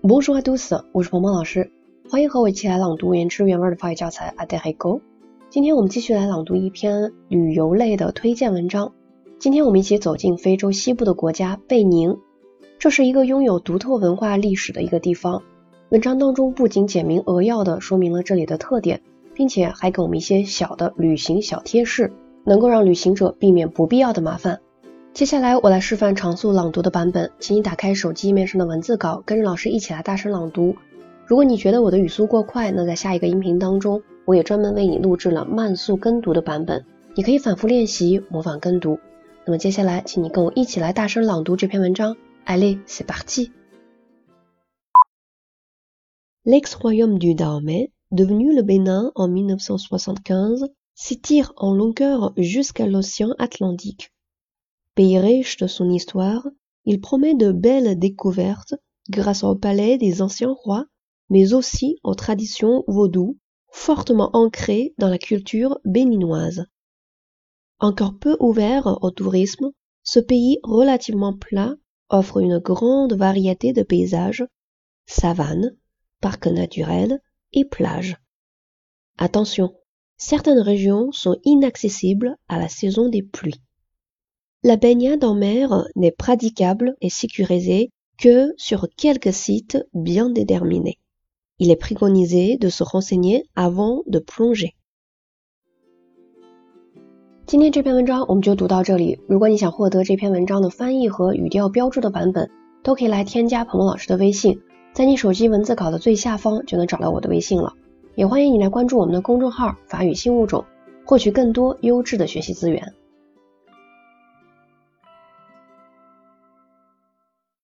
Bonjour à tous，我是鹏鹏老师，欢迎和我一起来朗读原汁原味的法语教材《a d e r i g o 今天我们继续来朗读一篇旅游类的推荐文章。今天我们一起走进非洲西部的国家贝宁，这是一个拥有独特文化历史的一个地方。文章当中不仅简明扼要的说明了这里的特点，并且还给我们一些小的旅行小贴士，能够让旅行者避免不必要的麻烦。接下来我来示范常速朗读的版本，请你打开手机页面上的文字稿，跟着老师一起来大声朗读。如果你觉得我的语速过快，那在下一个音频当中，我也专门为你录制了慢速跟读的版本，你可以反复练习模仿跟读。那么接下来，请你跟我一起来大声朗读这篇文章。Allez, c'est parti. L'ex-royaume du Dahomey, devenu le Bénin en 1975, s'étire en longueur jusqu'à l'océan Atlantique. Pays riche de son histoire, il promet de belles découvertes grâce au palais des anciens rois, mais aussi aux traditions vaudou, fortement ancrées dans la culture béninoise. Encore peu ouvert au tourisme, ce pays relativement plat offre une grande variété de paysages, savanes, parcs naturels et plages. Attention, certaines régions sont inaccessibles à la saison des pluies. La baignade en mer n'est praticable et sécurisée que sur quelques sites bien déterminés. Il est préconisé de se renseigner avant de plonger. 今天这篇文章我们就读到这里。如果你想获得这篇文章的翻译和语调标注的版本，都可以来添加鹏鹏老师的微信。在你手机文字稿的最下方就能找到我的微信了，也欢迎你来关注我们的公众号“法语新物种”，获取更多优质的学习资源。